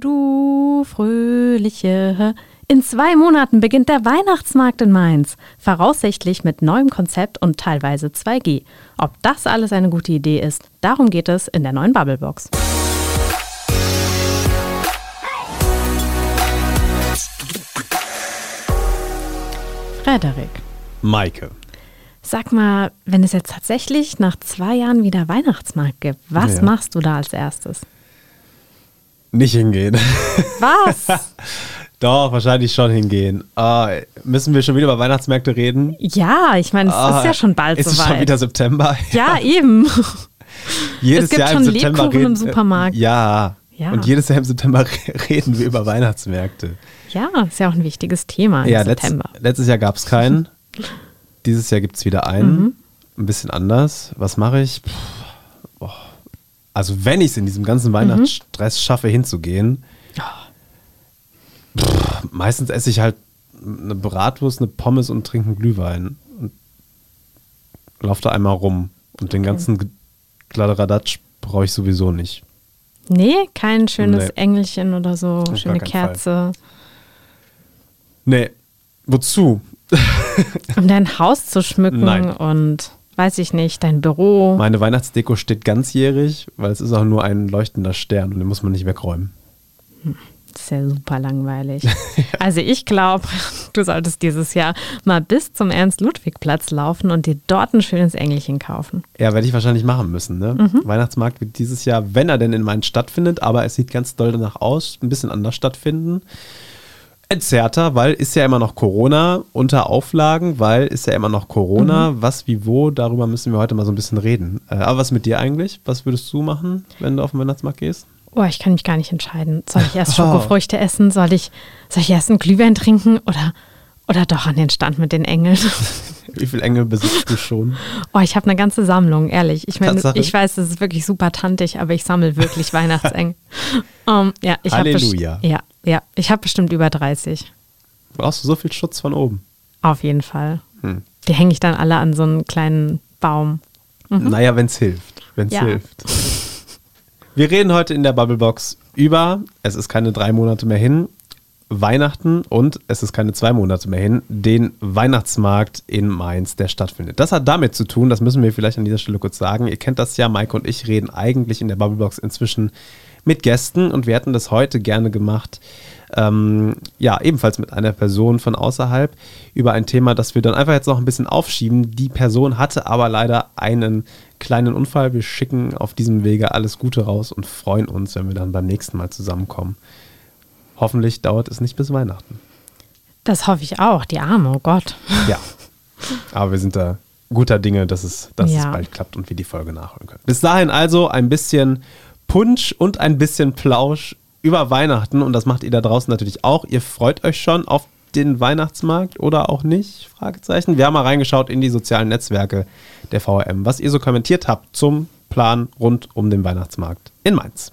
du Fröhliche. In zwei Monaten beginnt der Weihnachtsmarkt in Mainz. Voraussichtlich mit neuem Konzept und teilweise 2G. Ob das alles eine gute Idee ist, darum geht es in der neuen Bubblebox. Frederik. Maike. Sag mal, wenn es jetzt tatsächlich nach zwei Jahren wieder Weihnachtsmarkt gibt, was Ja. machst du da als erstes? Nicht hingehen. Was? Doch, wahrscheinlich schon hingehen. Ah, müssen wir schon wieder über Weihnachtsmärkte reden? ja, ich meine, es ist ja schon bald Ist es soweit. schon wieder September? ja, eben. Jedes Es gibt Jahr schon im September Lebkuchen reden, im Supermarkt. Ja. Ja. Und jedes Jahr im September reden wir über Weihnachtsmärkte. Ja, ist ja auch ein wichtiges Thema im ja, letzt, September. letztes Jahr gab es keinen. Dieses Jahr gibt es wieder einen. Mhm. Ein bisschen anders. Was mache ich? Puh, oh. Also, wenn ich es in diesem Mhm. ganzen Weihnachtsstress schaffe, hinzugehen, pff, meistens esse ich halt eine Bratwurst, eine Pommes und trinke einen Glühwein. Und laufe da einmal rum. Und den ganzen Kladderadatsch brauche ich sowieso nicht. Nee, kein schönes Nee. Engelchen oder so, gar schöne keinen Fall. Kerze. Nee. Wozu? Um dein Haus zu schmücken Nein. und weiß ich nicht, dein Büro. Meine Weihnachtsdeko steht ganzjährig, weil es ist auch nur ein leuchtender Stern und den muss man nicht wegräumen. Das ist ja super langweilig. Also ich glaube, du solltest dieses Jahr mal bis zum Ernst-Ludwig-Platz laufen und dir dort ein schönes Engelchen kaufen. Ja, werde ich wahrscheinlich machen müssen. Ne? Mhm. Weihnachtsmarkt wird dieses Jahr, wenn er denn in Mainz stattfindet, aber es sieht ganz doll danach aus, ein bisschen anders stattfinden. Entzerrter, weil ist ja immer noch Corona unter Auflagen, weil ist ja immer noch Corona. Mhm. Was, wie, wo, darüber müssen wir heute mal so ein bisschen reden. Äh, aber was mit dir eigentlich? Was würdest du machen, wenn du auf den Weihnachtsmarkt gehst? Oh, ich kann mich gar nicht entscheiden. Soll ich erst Schokofrüchte essen? Soll ich, soll ich erst einen Glühwein trinken oder, oder doch an den Stand mit den Engeln? Wie viele Engel besitzt du schon? Oh, ich habe eine ganze Sammlung, ehrlich. Ich meine, ich weiß, das ist wirklich super tantig, aber ich sammle wirklich Weihnachtsengel. Um, ja, ich Halleluja. ja, ja, ich habe bestimmt über 30. Brauchst du so viel Schutz von oben? Auf jeden Fall. Hm. Die hänge ich dann alle an so einen kleinen Baum. Naja, wenn es hilft. Wenn es Mhm. Ja. hilft. Wir reden heute in der Bubblebox über, es ist keine drei Monate mehr hin, Weihnachten und es ist keine zwei Monate mehr hin, den Weihnachtsmarkt in Mainz, der stattfindet. Das hat damit zu tun, das müssen wir vielleicht an dieser Stelle kurz sagen. Ihr kennt das ja, Maike und ich reden eigentlich in der Bubblebox inzwischen mit Gästen und wir hätten das heute gerne gemacht, ähm, ja, ebenfalls mit einer Person von außerhalb über ein Thema, das wir dann einfach jetzt noch ein bisschen aufschieben. Die Person hatte aber leider einen kleinen Unfall. Wir schicken auf diesem Wege alles Gute raus und freuen uns, wenn wir dann beim nächsten Mal zusammenkommen. Hoffentlich dauert es nicht bis Weihnachten. Das hoffe ich auch, die Arme, oh Gott. Ja. Aber wir sind da guter Dinge, dass es, dass es Ja. bald klappt und wir die Folge nachholen können. Bis dahin also ein bisschen Punsch und ein bisschen Plausch über Weihnachten und das macht ihr da draußen natürlich auch. Ihr freut euch schon auf den Weihnachtsmarkt oder auch nicht? Fragezeichen. Wir haben mal reingeschaut in die sozialen Netzwerke der VRM, was ihr so kommentiert habt zum Plan rund um den Weihnachtsmarkt in Mainz.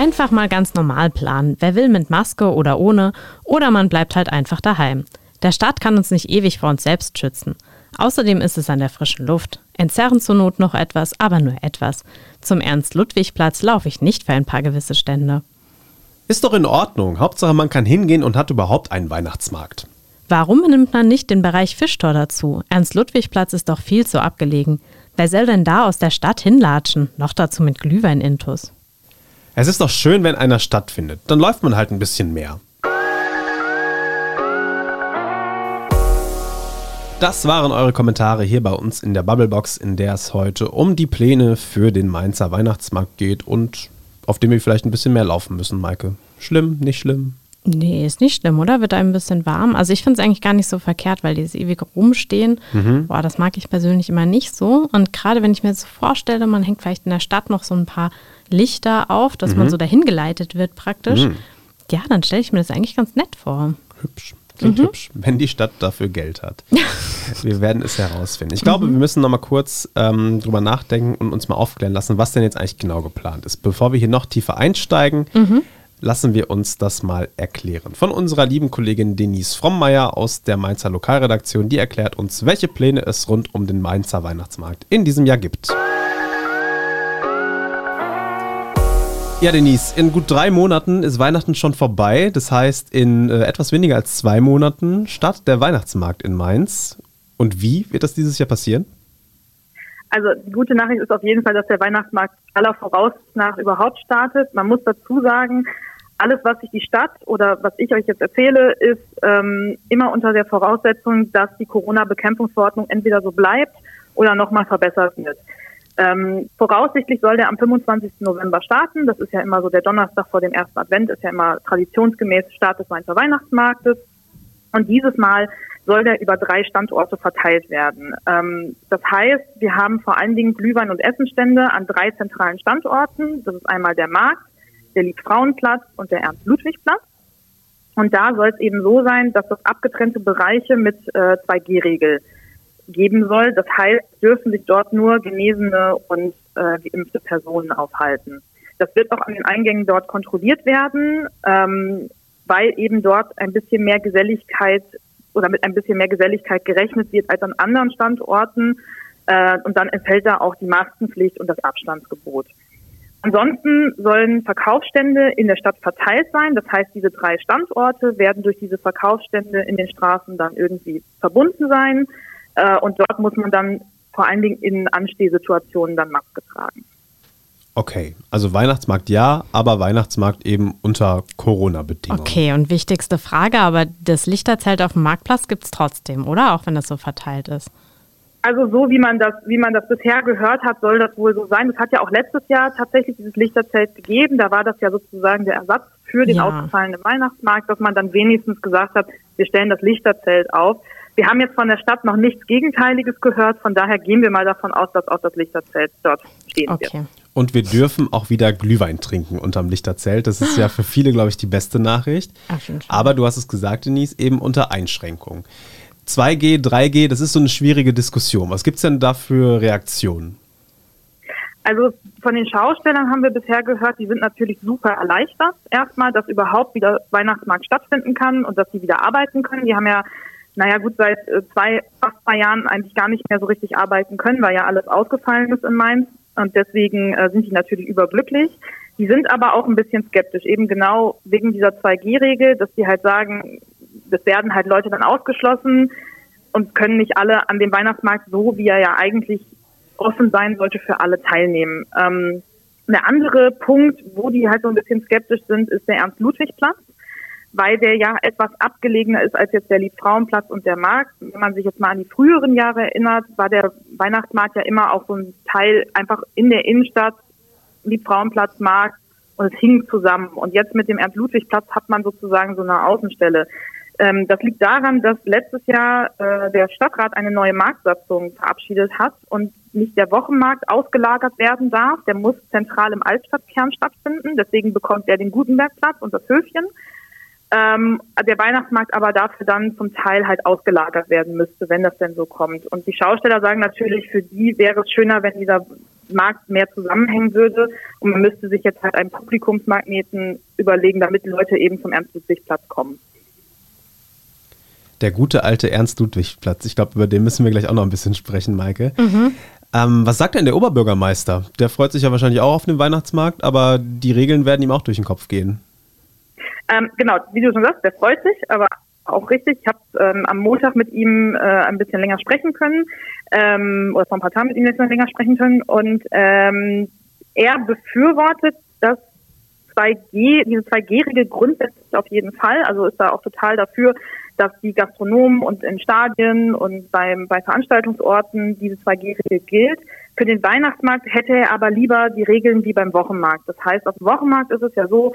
Einfach mal ganz normal planen. Wer will mit Maske oder ohne, oder man bleibt halt einfach daheim. Der Staat kann uns nicht ewig vor uns selbst schützen. Außerdem ist es an der frischen Luft. Entzerren zur Not noch etwas, aber nur etwas. Zum Ernst-Ludwig-Platz laufe ich nicht für ein paar gewisse Stände. Ist doch in Ordnung. Hauptsache, man kann hingehen und hat überhaupt einen Weihnachtsmarkt. Warum nimmt man nicht den Bereich Fischtor dazu? Ernst-Ludwig-Platz ist doch viel zu abgelegen. Wer soll denn da aus der Stadt hinlatschen? Noch dazu mit Glühwein-Intus. Es ist doch schön, wenn einer stattfindet. Dann läuft man halt ein bisschen mehr. Das waren eure Kommentare hier bei uns in der Bubblebox, in der es heute um die Pläne für den Mainzer Weihnachtsmarkt geht und auf dem wir vielleicht ein bisschen mehr laufen müssen, Maike. Schlimm, nicht schlimm? Nee, ist nicht schlimm, oder? Wird einem ein bisschen warm. Also ich finde es eigentlich gar nicht so verkehrt, weil dieses ewige Rumstehen, boah, das mag ich persönlich immer nicht so. Und gerade wenn ich mir jetzt so vorstelle, man hängt vielleicht in der Stadt noch so ein paar Lichter auf, dass man so dahin geleitet wird praktisch. Ja, dann stelle ich mir das eigentlich ganz nett vor. Hübsch. Klingt hübsch, wenn die Stadt dafür Geld hat. wir werden es herausfinden. Ich glaube, wir müssen noch mal kurz ähm, drüber nachdenken und uns mal aufklären lassen, was denn jetzt eigentlich genau geplant ist. Bevor wir hier noch tiefer einsteigen, lassen wir uns das mal erklären. Von unserer lieben Kollegin Denise Frommeier aus der Mainzer Lokalredaktion. Die erklärt uns, welche Pläne es rund um den Mainzer Weihnachtsmarkt in diesem Jahr gibt. Ja, Denise, in gut drei Monaten ist Weihnachten schon vorbei. Das heißt, in äh, etwas weniger als zwei Monaten startet der Weihnachtsmarkt in Mainz. Und wie wird das dieses Jahr passieren? Also die gute Nachricht ist auf jeden Fall, dass der Weihnachtsmarkt aller Voraussicht nach überhaupt startet. Man muss dazu sagen, alles, was sich die Stadt oder was ich euch jetzt erzähle, ist ähm, immer unter der Voraussetzung, dass die Corona-Bekämpfungsverordnung entweder so bleibt oder nochmal verbessert wird. Ähm, voraussichtlich soll der am 25. November starten. Das ist ja immer so der Donnerstag vor dem ersten Advent, ist ja immer traditionsgemäß Start des Mainzer Weihnachtsmarktes. Und dieses Mal soll der über drei Standorte verteilt werden. Ähm, das heißt, wir haben vor allen Dingen Glühwein- und Essenstände an drei zentralen Standorten. Das ist einmal der Markt, der Liebfrauenplatz und der Ernst-Ludwig-Platz. Und da soll es eben so sein, dass das abgetrennte Bereiche mit äh, 2G-Regel geben soll. Das heißt, dürfen sich dort nur genesene und äh, geimpfte Personen aufhalten. Das wird auch an den Eingängen dort kontrolliert werden, ähm, weil eben dort ein bisschen mehr Geselligkeit oder mit ein bisschen mehr Geselligkeit gerechnet wird als an anderen Standorten. Äh, und dann entfällt da auch die Maskenpflicht und das Abstandsgebot. Ansonsten sollen Verkaufsstände in der Stadt verteilt sein. Das heißt, diese drei Standorte werden durch diese Verkaufsstände in den Straßen dann irgendwie verbunden sein. Äh, und dort muss man dann vor allen Dingen in Anstehsituationen dann Maske tragen. Okay, also Weihnachtsmarkt ja, aber Weihnachtsmarkt eben unter Corona-Bedingungen. Okay, und wichtigste Frage, aber das Lichterzelt auf dem Marktplatz gibt es trotzdem, oder? Auch wenn das so verteilt ist. Also so wie man das, wie man das bisher gehört hat, soll das wohl so sein. Es hat ja auch letztes Jahr tatsächlich dieses Lichterzelt gegeben. Da war das ja sozusagen der Ersatz für den ja. ausgefallenen Weihnachtsmarkt, dass man dann wenigstens gesagt hat, wir stellen das Lichterzelt auf. Wir haben jetzt von der Stadt noch nichts Gegenteiliges gehört, von daher gehen wir mal davon aus, dass auch das Lichterzelt dort stehen okay. wird. Und wir dürfen auch wieder Glühwein trinken unterm Lichterzelt. Das ist ja für viele, glaube ich, die beste Nachricht. Aber du hast es gesagt, Denise, eben unter Einschränkung. 2G, 3G, das ist so eine schwierige Diskussion. Was gibt es denn da für Reaktionen? Also von den Schaustellern haben wir bisher gehört, die sind natürlich super erleichtert. Erstmal, dass überhaupt wieder Weihnachtsmarkt stattfinden kann und dass sie wieder arbeiten können. Die haben ja, naja gut, seit äh, zwei, fast zwei Jahren eigentlich gar nicht mehr so richtig arbeiten können, weil ja alles ausgefallen ist in Mainz. Und deswegen äh, sind die natürlich überglücklich. Die sind aber auch ein bisschen skeptisch, eben genau wegen dieser 2G-Regel, dass die halt sagen, es werden halt Leute dann ausgeschlossen und können nicht alle an dem Weihnachtsmarkt so, wie er ja eigentlich offen sein sollte, für alle teilnehmen. Ähm, der andere Punkt, wo die halt so ein bisschen skeptisch sind, ist der Ernst-Ludwig-Platz, weil der ja etwas abgelegener ist als jetzt der Liebfrauenplatz und der Markt. Wenn man sich jetzt mal an die früheren Jahre erinnert, war der Weihnachtsmarkt ja immer auch so ein Teil einfach in der Innenstadt, Liebfrauenplatz, Markt und es hing zusammen. Und jetzt mit dem Ernst-Ludwig-Platz hat man sozusagen so eine Außenstelle. Ähm, das liegt daran, dass letztes Jahr äh, der Stadtrat eine neue Marktsatzung verabschiedet hat und nicht der Wochenmarkt ausgelagert werden darf. Der muss zentral im Altstadtkern stattfinden. Deswegen bekommt er den Gutenbergplatz und das Höfchen. Ähm, der Weihnachtsmarkt aber dafür dann zum Teil halt ausgelagert werden müsste, wenn das denn so kommt. Und die Schausteller sagen natürlich, für die wäre es schöner, wenn dieser Markt mehr zusammenhängen würde. Und man müsste sich jetzt halt einen Publikumsmagneten überlegen, damit Leute eben zum Ernst-Ludwig-Platz kommen. Der gute alte Ernst-Ludwig-Platz. Ich glaube, über den müssen wir gleich auch noch ein bisschen sprechen, Maike. Mhm. Ähm, was sagt denn der Oberbürgermeister? Der freut sich ja wahrscheinlich auch auf den Weihnachtsmarkt, aber die Regeln werden ihm auch durch den Kopf gehen. Ähm, genau, wie du schon sagst, der freut sich, aber auch richtig. Ich habe ähm, am Montag mit ihm äh, ein bisschen länger sprechen können ähm, oder vor ein paar Tagen mit ihm ein bisschen länger sprechen können und ähm, er befürwortet, 2G, diese 2G-Regel grundsätzlich auf jeden Fall, also ist da auch total dafür, dass die Gastronomen und in Stadien und beim, bei Veranstaltungsorten diese 2G-Regel gilt. Für den Weihnachtsmarkt hätte er aber lieber die Regeln wie beim Wochenmarkt. Das heißt, auf dem Wochenmarkt ist es ja so,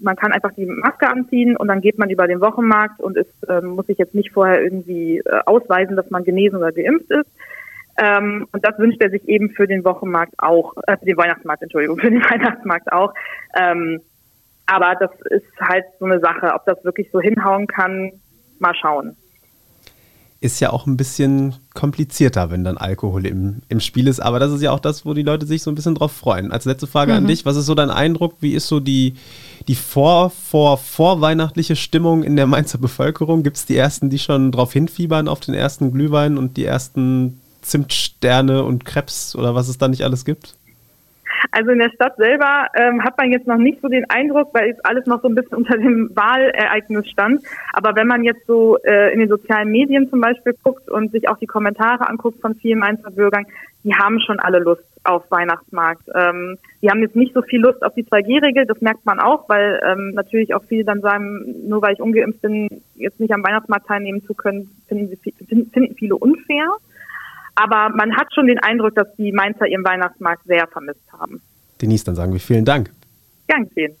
man kann einfach die Maske anziehen und dann geht man über den Wochenmarkt und ist, äh, muss sich jetzt nicht vorher irgendwie äh, ausweisen, dass man genesen oder geimpft ist. Ähm, und das wünscht er sich eben für den Wochenmarkt auch, äh, für den Weihnachtsmarkt, Entschuldigung, für den Weihnachtsmarkt auch. Ähm, aber das ist halt so eine Sache, ob das wirklich so hinhauen kann, mal schauen. Ist ja auch ein bisschen komplizierter, wenn dann Alkohol im, im Spiel ist. Aber das ist ja auch das, wo die Leute sich so ein bisschen drauf freuen. Als letzte Frage mhm. an dich, was ist so dein Eindruck? Wie ist so die, die vor, vor, vorweihnachtliche Stimmung in der Mainzer Bevölkerung? Gibt es die ersten, die schon drauf hinfiebern auf den ersten Glühwein und die ersten Zimtsterne und Krebs oder was es da nicht alles gibt? Also in der Stadt selber ähm, hat man jetzt noch nicht so den Eindruck, weil jetzt alles noch so ein bisschen unter dem Wahlereignis stand. Aber wenn man jetzt so äh, in den sozialen Medien zum Beispiel guckt und sich auch die Kommentare anguckt von vielen Mainzer Bürgern, die haben schon alle Lust auf Weihnachtsmarkt. Ähm, die haben jetzt nicht so viel Lust auf die 2G-Regel, das merkt man auch, weil ähm, natürlich auch viele dann sagen, nur weil ich ungeimpft bin, jetzt nicht am Weihnachtsmarkt teilnehmen zu können, finden, finden viele unfair. Aber man hat schon den Eindruck, dass die Mainzer ihren Weihnachtsmarkt sehr vermisst haben. Denise, dann sagen wir vielen Dank. Gern geschehen.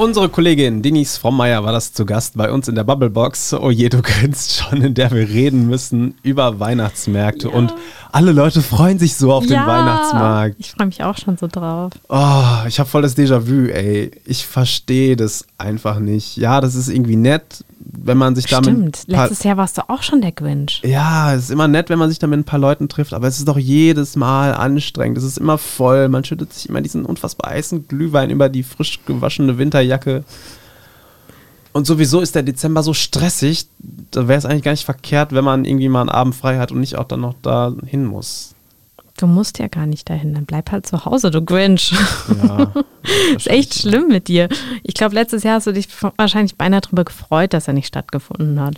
Unsere Kollegin Denise Frommeier war das zu Gast bei uns in der Bubblebox. Oh je, du grinst schon, in der wir reden müssen über Weihnachtsmärkte. Ja. Und alle Leute freuen sich so auf ja, den Weihnachtsmarkt. Ich freue mich auch schon so drauf. Oh, ich habe voll das Déjà-vu, ey. Ich verstehe das einfach nicht. Ja, das ist irgendwie nett, wenn man sich damit. Stimmt, letztes Jahr warst du auch schon der Grinch. Ja, es ist immer nett, wenn man sich da mit ein paar Leuten trifft, aber es ist doch jedes Mal anstrengend. Es ist immer voll. Man schüttet sich immer diesen unfassbar heißen Glühwein über die frisch gewaschene Winterjacke. Und sowieso ist der Dezember so stressig, da wäre es eigentlich gar nicht verkehrt, wenn man irgendwie mal einen Abend frei hat und nicht auch dann noch da hin muss. Du musst ja gar nicht dahin, dann bleib halt zu Hause, du Grinch. Ja, ist echt schlimm mit dir. Ich glaube, letztes Jahr hast du dich wahrscheinlich beinahe darüber gefreut, dass er nicht stattgefunden hat.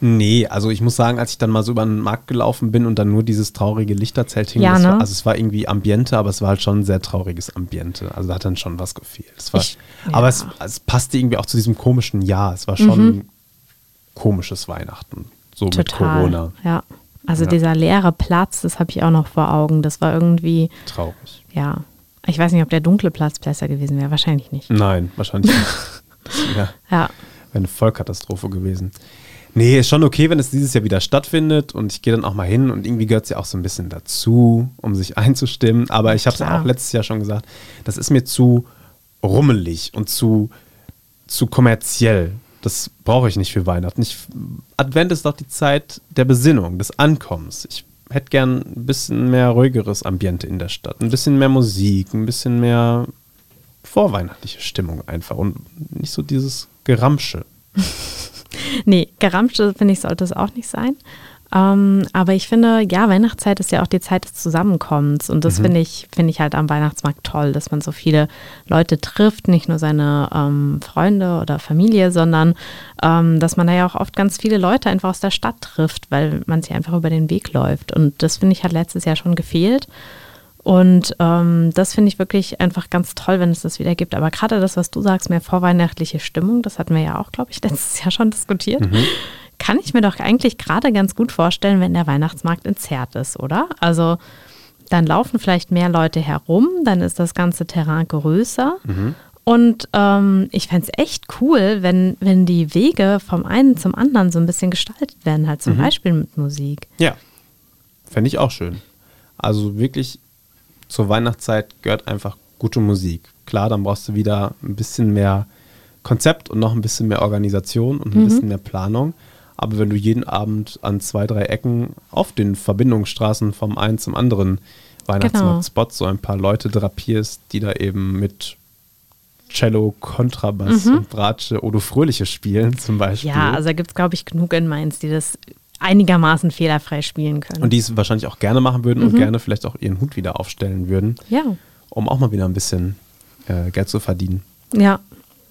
Nee, also ich muss sagen, als ich dann mal so über den Markt gelaufen bin und dann nur dieses traurige Lichterzelt hing, ja, ne? war, also es war irgendwie Ambiente, aber es war halt schon ein sehr trauriges Ambiente. Also da hat dann schon was gefehlt. War, ich, ja. Aber es, es, passte irgendwie auch zu diesem komischen Jahr. Es war schon mhm. ein komisches Weihnachten, so Total, mit Corona. Ja. Also ja. dieser leere Platz, das habe ich auch noch vor Augen. Das war irgendwie. Traurig. Ja. Ich weiß nicht, ob der dunkle Platz besser gewesen wäre. Wahrscheinlich nicht. Nein, wahrscheinlich nicht. ja. ja. Wäre eine Vollkatastrophe gewesen. Nee, ist schon okay, wenn es dieses Jahr wieder stattfindet und ich gehe dann auch mal hin und irgendwie gehört es ja auch so ein bisschen dazu, um sich einzustimmen. Aber ich habe es auch letztes Jahr schon gesagt, das ist mir zu rummelig und zu, zu kommerziell. Das brauche ich nicht für Weihnachten. Ich, Advent ist doch die Zeit der Besinnung, des Ankommens. Ich hätte gern ein bisschen mehr ruhigeres Ambiente in der Stadt. Ein bisschen mehr Musik, ein bisschen mehr vorweihnachtliche Stimmung einfach und nicht so dieses Geramsche. nee, Geramsche, finde ich, sollte es auch nicht sein. Ähm, aber ich finde, ja, Weihnachtszeit ist ja auch die Zeit des Zusammenkommens. Und das mhm. finde ich, finde ich halt am Weihnachtsmarkt toll, dass man so viele Leute trifft, nicht nur seine ähm, Freunde oder Familie, sondern ähm, dass man da ja auch oft ganz viele Leute einfach aus der Stadt trifft, weil man sich einfach über den Weg läuft. Und das finde ich hat letztes Jahr schon gefehlt. Und ähm, das finde ich wirklich einfach ganz toll, wenn es das wieder gibt. Aber gerade das, was du sagst, mehr vorweihnachtliche Stimmung, das hatten wir ja auch, glaube ich, letztes Jahr schon diskutiert. Mhm kann ich mir doch eigentlich gerade ganz gut vorstellen, wenn der Weihnachtsmarkt entzerrt ist, oder? Also dann laufen vielleicht mehr Leute herum, dann ist das ganze Terrain größer. Mhm. Und ähm, ich fände es echt cool, wenn, wenn die Wege vom einen zum anderen so ein bisschen gestaltet werden, halt zum mhm. Beispiel mit Musik. Ja, fände ich auch schön. Also wirklich zur Weihnachtszeit gehört einfach gute Musik. Klar, dann brauchst du wieder ein bisschen mehr Konzept und noch ein bisschen mehr Organisation und ein mhm. bisschen mehr Planung. Aber wenn du jeden Abend an zwei, drei Ecken auf den Verbindungsstraßen vom einen zum anderen Weihnachtsmarkt-Spot genau. so ein paar Leute drapierst, die da eben mit Cello, Kontrabass mhm. und Bratsche oder Fröhliche spielen zum Beispiel. Ja, also da gibt es, glaube ich, genug in Mainz, die das einigermaßen fehlerfrei spielen können. Und die es wahrscheinlich auch gerne machen würden mhm. und gerne vielleicht auch ihren Hut wieder aufstellen würden. Ja. Um auch mal wieder ein bisschen äh, Geld zu verdienen. Ja,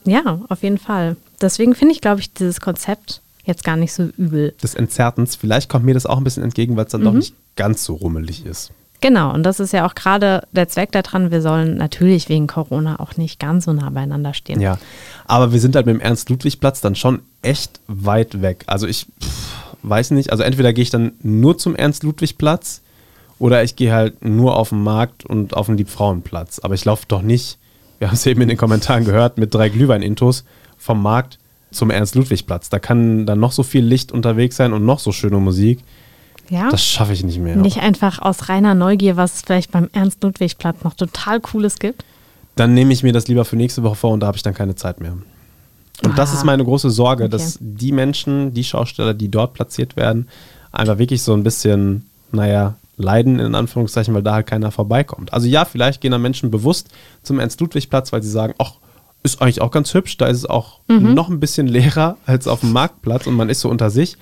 ja, auf jeden Fall. Deswegen finde ich, glaube ich, dieses Konzept jetzt gar nicht so übel. Des Entzerrens, vielleicht kommt mir das auch ein bisschen entgegen, weil es dann mhm. doch nicht ganz so rummelig ist. Genau, und das ist ja auch gerade der Zweck daran, wir sollen natürlich wegen Corona auch nicht ganz so nah beieinander stehen. Ja, aber wir sind halt mit dem Ernst-Ludwig-Platz dann schon echt weit weg. Also ich pff, weiß nicht, also entweder gehe ich dann nur zum Ernst-Ludwig-Platz oder ich gehe halt nur auf den Markt und auf den Liebfrauenplatz. Aber ich laufe doch nicht, wir haben es eben in den Kommentaren gehört, mit drei Glühwein-Intos vom Markt zum Ernst-Ludwig-Platz. Da kann dann noch so viel Licht unterwegs sein und noch so schöne Musik. Ja. Das schaffe ich nicht mehr. Nicht einfach aus reiner Neugier, was es vielleicht beim Ernst-Ludwig-Platz noch total Cooles gibt. Dann nehme ich mir das lieber für nächste Woche vor und da habe ich dann keine Zeit mehr. Und ah. das ist meine große Sorge, okay. dass die Menschen, die Schausteller, die dort platziert werden, einfach wirklich so ein bisschen, naja, leiden in Anführungszeichen, weil da halt keiner vorbeikommt. Also ja, vielleicht gehen da Menschen bewusst zum Ernst-Ludwig-Platz, weil sie sagen, ach, ist eigentlich auch ganz hübsch. Da ist es auch mhm. noch ein bisschen leerer als auf dem Marktplatz und man ist so unter sich.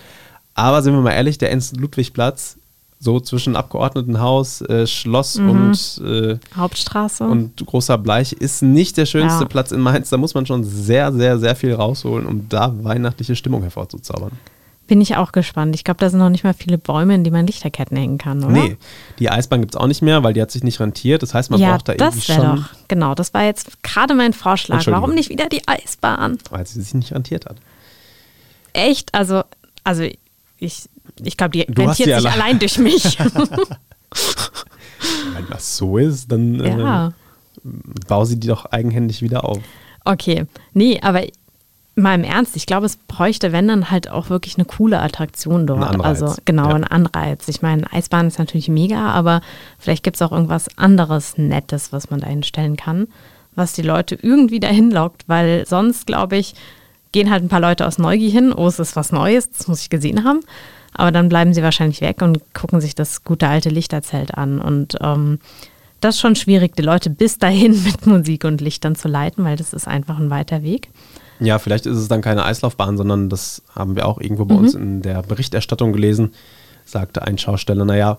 Aber sind wir mal ehrlich, der Ernst-Ludwig-Platz so zwischen Abgeordnetenhaus, äh, Schloss mhm. und äh, Hauptstraße und großer Bleich ist nicht der schönste ja. Platz in Mainz. Da muss man schon sehr, sehr, sehr viel rausholen, um da weihnachtliche Stimmung hervorzuzaubern. Bin ich auch gespannt. Ich glaube, da sind noch nicht mal viele Bäume, in die man Lichterketten hängen kann, oder? Nee, die Eisbahn gibt es auch nicht mehr, weil die hat sich nicht rentiert. Das heißt, man ja, braucht da irgendwie schon... Ja, das doch. Genau, das war jetzt gerade mein Vorschlag. Warum nicht wieder die Eisbahn? Weil sie sich nicht rentiert hat. Echt? Also, also ich, ich glaube, die du rentiert sich alle allein durch mich. Wenn das so ist, dann äh, ja. äh, bau sie die doch eigenhändig wieder auf. Okay, nee, aber mal im Ernst, ich glaube, es bräuchte, wenn dann halt auch wirklich eine coole Attraktion dort. Also genau, ja. ein Anreiz. Ich meine, Eisbahn ist natürlich mega, aber vielleicht gibt es auch irgendwas anderes Nettes, was man da hinstellen kann, was die Leute irgendwie dahin lockt, weil sonst, glaube ich, gehen halt ein paar Leute aus Neugier hin, oh, es ist was Neues, das muss ich gesehen haben. Aber dann bleiben sie wahrscheinlich weg und gucken sich das gute alte Lichterzelt an. Und ähm, das ist schon schwierig, die Leute bis dahin mit Musik und Lichtern zu leiten, weil das ist einfach ein weiter Weg. Ja, vielleicht ist es dann keine Eislaufbahn, sondern das haben wir auch irgendwo bei mhm. uns in der Berichterstattung gelesen, sagte ein Schausteller, naja,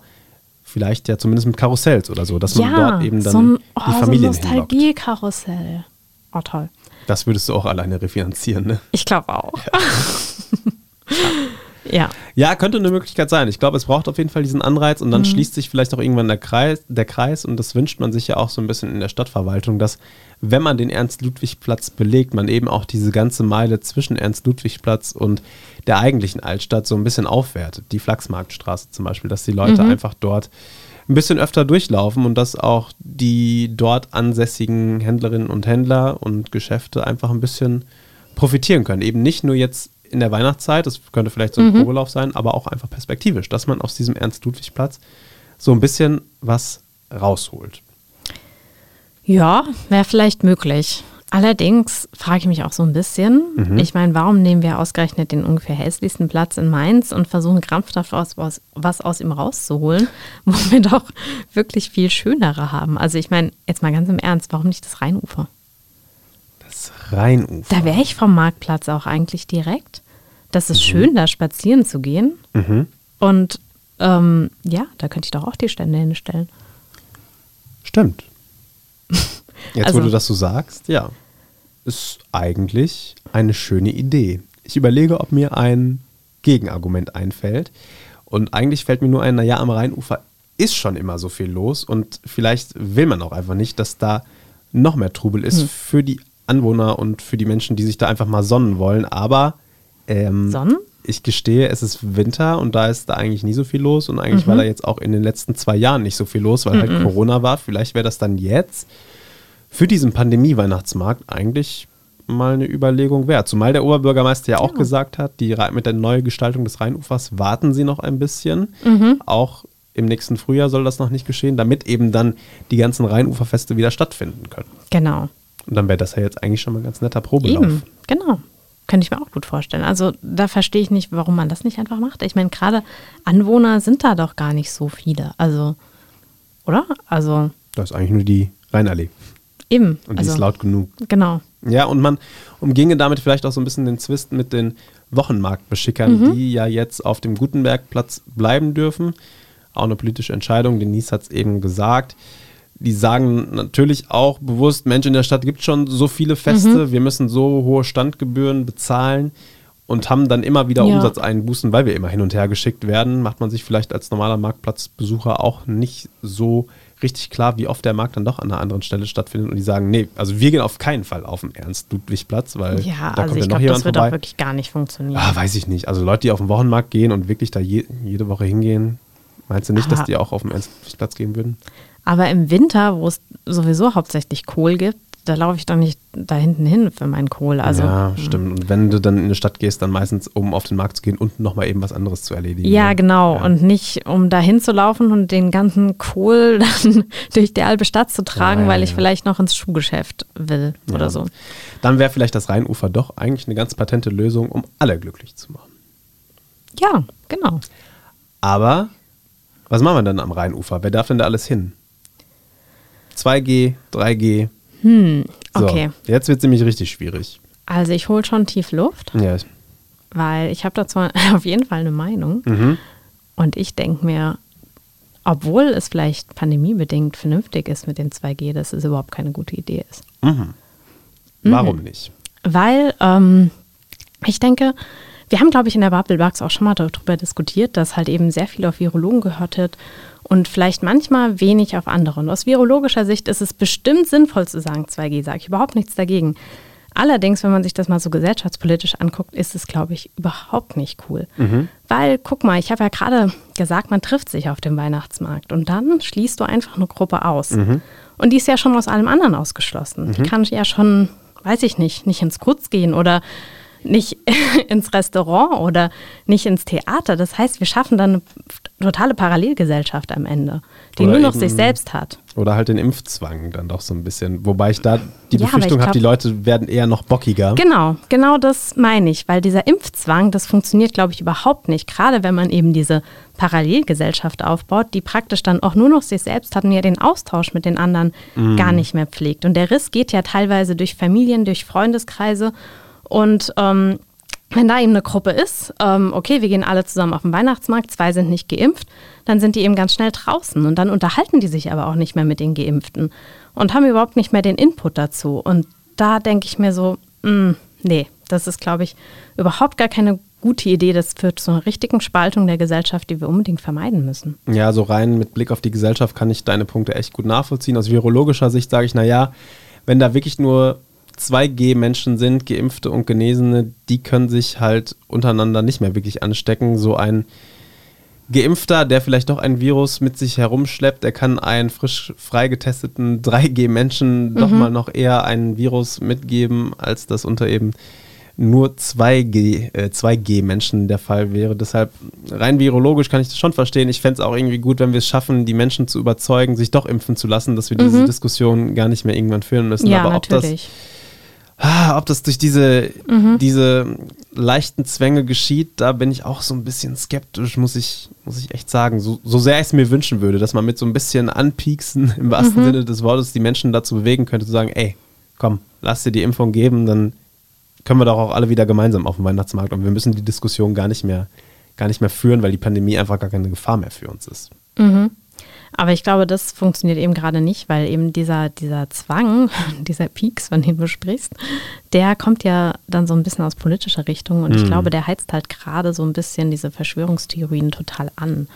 vielleicht ja zumindest mit Karussells oder so, dass man dort eben dann so ein, oh, die Familien so ein Nostalgie-Karussell. Oh, toll. Das würdest du auch alleine refinanzieren, ne? Ich glaube auch. Ja. ja. Ja, könnte eine Möglichkeit sein. Ich glaube, es braucht auf jeden Fall diesen Anreiz und dann mhm. schließt sich vielleicht auch irgendwann der Kreis, der Kreis und das wünscht man sich ja auch so ein bisschen in der Stadtverwaltung, dass wenn man den Ernst-Ludwig-Platz belegt, man eben auch diese ganze Meile zwischen Ernst-Ludwig-Platz und der eigentlichen Altstadt so ein bisschen aufwertet. Die Flachsmarktstraße zum Beispiel, dass die Leute mhm. einfach dort ein bisschen öfter durchlaufen und dass auch die dort ansässigen Händlerinnen und Händler und Geschäfte einfach ein bisschen profitieren können. Eben nicht nur jetzt in der Weihnachtszeit, das könnte vielleicht so ein mhm. Probelauf sein, aber auch einfach perspektivisch, dass man aus diesem Ernst-Ludwig-Platz so ein bisschen was rausholt. Ja, wäre vielleicht möglich. Allerdings frage ich mich auch so ein bisschen, mhm. ich meine, warum nehmen wir ausgerechnet den ungefähr hässlichsten Platz in Mainz und versuchen krampfhaft was, was, was aus ihm rauszuholen, wo wir doch wirklich viel schönere haben. Also ich meine, jetzt mal ganz im Ernst, warum nicht das Rheinufer? Das Rheinufer. Da wäre ich vom Marktplatz auch eigentlich direkt. Das ist mhm. schön, da spazieren zu gehen. Mhm. Und ähm, ja, da könnte ich doch auch die Stände hinstellen. Stimmt. Jetzt, also, wo du das so sagst, ja, ist eigentlich eine schöne Idee. Ich überlege, ob mir ein Gegenargument einfällt. Und eigentlich fällt mir nur ein, naja, am Rheinufer ist schon immer so viel los und vielleicht will man auch einfach nicht, dass da noch mehr Trubel ist hm. für die Anwohner und für die Menschen, die sich da einfach mal sonnen wollen. Aber ähm, Sonnen? ich gestehe, es ist Winter und da ist da eigentlich nie so viel los und eigentlich mhm. war da jetzt auch in den letzten zwei Jahren nicht so viel los, weil halt mhm. halt Corona war. Vielleicht wäre das dann jetzt für diesen Pandemie-Weihnachtsmarkt eigentlich mal eine Überlegung wert. Zumal der Oberbürgermeister ja auch ja. gesagt hat, die, mit der Neugestaltung des Rheinufers warten sie noch ein bisschen. Mhm. Auch im nächsten Frühjahr soll das noch nicht geschehen, damit eben dann die ganzen Rheinuferfeste wieder stattfinden können. Genau. Und dann wäre das ja jetzt eigentlich schon mal ein ganz netter Probelauf. Eben, genau. Könnte ich mir auch gut vorstellen. Also da verstehe ich nicht, warum man das nicht einfach macht. Ich meine, gerade Anwohner sind da doch gar nicht so viele. Also, oder? Also. Das ist eigentlich nur die Rheinallee. Eben. Und also, die ist laut genug. Genau. Ja, und man umginge damit vielleicht auch so ein bisschen den Zwist mit den Wochenmarktbeschickern, mhm. die ja jetzt auf dem Gutenbergplatz bleiben dürfen. Auch eine politische Entscheidung. Denise hat es eben gesagt. Die sagen natürlich auch bewusst, Mensch, in der Stadt gibt es schon so viele Feste, mhm. wir müssen so hohe Standgebühren bezahlen und haben dann immer wieder ja. Umsatzeinbußen, weil wir immer hin und her geschickt werden. Macht man sich vielleicht als normaler Marktplatzbesucher auch nicht so richtig klar, wie oft der Markt dann doch an einer anderen Stelle stattfindet und die sagen, nee, also wir gehen auf keinen Fall auf den Ernst-Ludwig-Platz, weil ja, da also kommt ich ja noch glaub, jemand das wird vorbei. auch wirklich gar nicht funktionieren. Ah, weiß ich nicht. Also Leute, die auf den Wochenmarkt gehen und wirklich da je, jede Woche hingehen, meinst du nicht, Aber dass die auch auf den Ernst-Ludwig-Platz gehen würden? Aber im Winter, wo es sowieso hauptsächlich Kohl gibt, da laufe ich doch nicht da hinten hin für meinen Kohl. Also, ja, stimmt. Und wenn du dann in eine Stadt gehst, dann meistens, um auf den Markt zu gehen und nochmal eben was anderes zu erledigen. Ja, ne? genau. Ja. Und nicht, um da hinzulaufen und den ganzen Kohl dann durch die halbe Stadt zu tragen, ja, weil ich vielleicht noch ins Schuhgeschäft will oder so. Dann wäre vielleicht das Rheinufer doch eigentlich eine ganz patente Lösung, um alle glücklich zu machen. Ja, genau. Aber was machen wir dann am Rheinufer? Wer darf denn da alles hin? 2G, 3G, hm, okay. So, jetzt wird es nämlich richtig schwierig. Also ich hole schon tief Luft. Ja. Weil ich habe dazu auf jeden Fall eine Meinung. Mhm. Und ich denke mir, obwohl es vielleicht pandemiebedingt vernünftig ist mit den 2G, dass es überhaupt keine gute Idee ist. Mhm. Warum mhm. nicht? Weil ähm, ich denke, wir haben, glaube ich, in der Bubble-Bugs auch schon mal darüber diskutiert, dass halt eben sehr viel auf Virologen gehört wird und vielleicht manchmal wenig auf andere. Und aus virologischer Sicht ist es bestimmt sinnvoll zu sagen 2G, sage ich überhaupt nichts dagegen. Allerdings, wenn man sich das mal so gesellschaftspolitisch anguckt, ist es, glaube ich, überhaupt nicht cool. Mhm. Weil, guck mal, ich habe ja gerade gesagt, man trifft sich auf dem Weihnachtsmarkt und dann schließt du einfach eine Gruppe aus. Mhm. Und die ist ja schon aus allem anderen ausgeschlossen. Mhm. Die kann ja schon, weiß ich nicht, nicht ins Kurz gehen oder nicht ins Restaurant oder nicht ins Theater. Das heißt, wir schaffen dann eine totale Parallelgesellschaft am Ende, die oder nur noch sich selbst hat. Oder halt den Impfzwang dann doch so ein bisschen. Wobei ich da die ja, Befürchtung habe, die Leute werden eher noch bockiger. Genau, genau das meine ich, weil dieser Impfzwang, das funktioniert, glaube ich, überhaupt nicht. Gerade wenn man eben diese Parallelgesellschaft aufbaut, die praktisch dann auch nur noch sich selbst hat und ja den Austausch mit den anderen mm. gar nicht mehr pflegt. Und der Riss geht ja teilweise durch Familien, durch Freundeskreise und ähm, wenn da eben eine Gruppe ist, ähm, okay, wir gehen alle zusammen auf den Weihnachtsmarkt, zwei sind nicht geimpft, dann sind die eben ganz schnell draußen und dann unterhalten die sich aber auch nicht mehr mit den Geimpften und haben überhaupt nicht mehr den Input dazu. Und da denke ich mir so, mh, hm, nee, das ist, glaube ich, überhaupt gar keine gute Idee. Das führt zu einer richtigen Spaltung der Gesellschaft, die wir unbedingt vermeiden müssen. Ja, so rein mit Blick auf die Gesellschaft kann ich deine Punkte echt gut nachvollziehen. Aus virologischer Sicht sage ich, naja, wenn da wirklich nur 2G-Menschen sind, Geimpfte und Genesene, die können sich halt untereinander nicht mehr wirklich anstecken. So ein Geimpfter, der vielleicht doch ein Virus mit sich herumschleppt, der kann einen frisch freigetesteten 3G-Menschen mhm. doch mal noch eher ein Virus mitgeben, als das unter eben nur 2G, äh, 2G-Menschen der Fall wäre. Deshalb rein virologisch kann ich das schon verstehen. Ich fände es auch irgendwie gut, wenn wir es schaffen, die Menschen zu überzeugen, sich doch impfen zu lassen, dass wir mhm. diese Diskussion gar nicht mehr irgendwann führen müssen. Ja, Aber natürlich. ob das ob das durch diese, mhm. diese leichten Zwänge geschieht, da bin ich auch so ein bisschen skeptisch, muss ich, muss ich echt sagen. So, so sehr ich es mir wünschen würde, dass man mit so ein bisschen Anpieksen im wahrsten mhm. Sinne des Wortes die Menschen dazu bewegen könnte, zu sagen, ey, komm, lass dir die Impfung geben, dann können wir doch auch alle wieder gemeinsam auf dem Weihnachtsmarkt und wir müssen die Diskussion gar nicht mehr, gar nicht mehr führen, weil die Pandemie einfach gar keine Gefahr mehr für uns ist. Mhm. Aber ich glaube, das funktioniert eben gerade nicht, weil eben dieser, dieser Zwang, dieser Peaks, von dem du sprichst, der kommt ja dann so ein bisschen aus politischer Richtung und mhm. ich glaube, der heizt halt gerade so ein bisschen diese Verschwörungstheorien total an.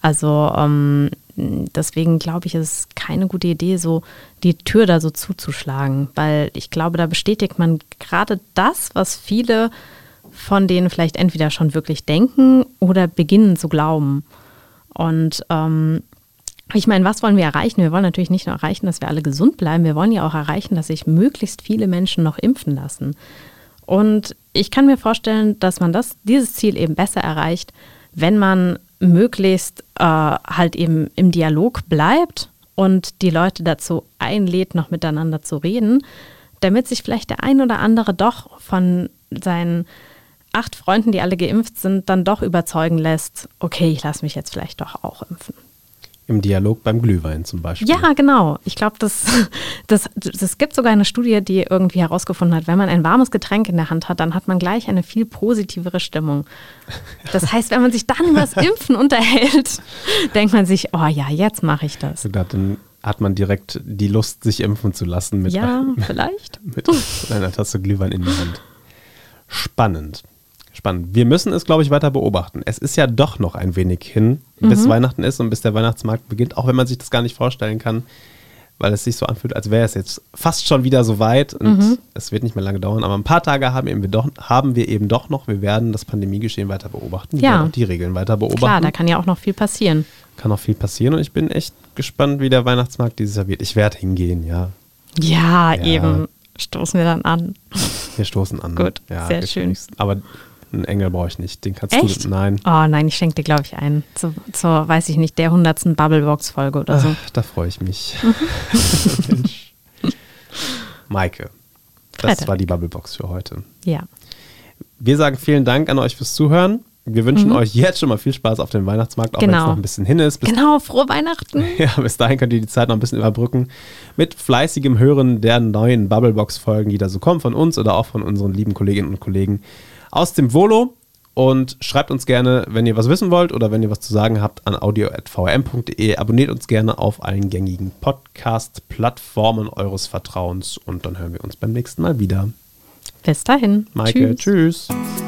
Also ähm, deswegen glaube ich, ist es keine gute Idee, so die Tür da so zuzuschlagen, weil ich glaube, da bestätigt man gerade das, was viele von denen vielleicht entweder schon wirklich denken oder beginnen zu glauben. Und ähm, ich meine, was wollen wir erreichen? Wir wollen natürlich nicht nur erreichen, dass wir alle gesund bleiben, wir wollen ja auch erreichen, dass sich möglichst viele Menschen noch impfen lassen. Und ich kann mir vorstellen, dass man das, dieses Ziel eben besser erreicht, wenn man möglichst äh, halt eben im Dialog bleibt und die Leute dazu einlädt, noch miteinander zu reden, damit sich vielleicht der ein oder andere doch von seinen acht Freunden, die alle geimpft sind, dann doch überzeugen lässt, okay, ich lasse mich jetzt vielleicht doch auch impfen. Im Dialog beim Glühwein zum Beispiel. Ja, genau. Ich glaube, das, das, das gibt sogar eine Studie, die irgendwie herausgefunden hat, wenn man ein warmes Getränk in der Hand hat, dann hat man gleich eine viel positivere Stimmung. Das heißt, wenn man sich dann über das Impfen unterhält, denkt man sich, oh ja, jetzt mache ich das. Dann hat man direkt die Lust, sich impfen zu lassen. Mit ja, vielleicht. mit einer Tasse Glühwein in der Hand. Spannend. Spannend. Wir müssen es, glaube ich, weiter beobachten. Es ist ja doch noch ein wenig hin, bis mhm. Weihnachten ist und bis der Weihnachtsmarkt beginnt, auch wenn man sich das gar nicht vorstellen kann, weil es sich so anfühlt, als wäre es jetzt fast schon wieder so weit und mhm. es wird nicht mehr lange dauern. Aber ein paar Tage haben, eben doch, haben wir eben doch noch. Wir werden das Pandemiegeschehen weiter beobachten. Wir ja. werden auch die Regeln weiter beobachten. Klar, da kann ja auch noch viel passieren. Kann auch viel passieren und ich bin echt gespannt, wie der Weihnachtsmarkt dieses Jahr wird. Ich werde hingehen, ja. ja. Ja, eben. Stoßen wir dann an. Wir stoßen an. Gut, ja, sehr schön. Aber einen Engel brauche ich nicht. Den kannst Echt? du. Nein. Oh nein, ich schenke dir, glaube ich, einen. Zur, zur, weiß ich nicht, der hundertsten Bubblebox-Folge oder so. Ach, da freue ich mich. Maike, das Freitag. war die Bubblebox für heute. Ja. Wir sagen vielen Dank an euch fürs Zuhören. Wir wünschen mhm. euch jetzt schon mal viel Spaß auf dem Weihnachtsmarkt, auch genau. wenn es noch ein bisschen hin ist. Bis genau, frohe Weihnachten. Ja, bis dahin könnt ihr die Zeit noch ein bisschen überbrücken mit fleißigem Hören der neuen Bubblebox-Folgen, die da so kommen von uns oder auch von unseren lieben Kolleginnen und Kollegen aus dem Volo. und schreibt uns gerne, wenn ihr was wissen wollt oder wenn ihr was zu sagen habt, an audio.vrm.de. Abonniert uns gerne auf allen gängigen Podcast-Plattformen eures Vertrauens und dann hören wir uns beim nächsten Mal wieder. Bis dahin. Maike, tschüss. tschüss.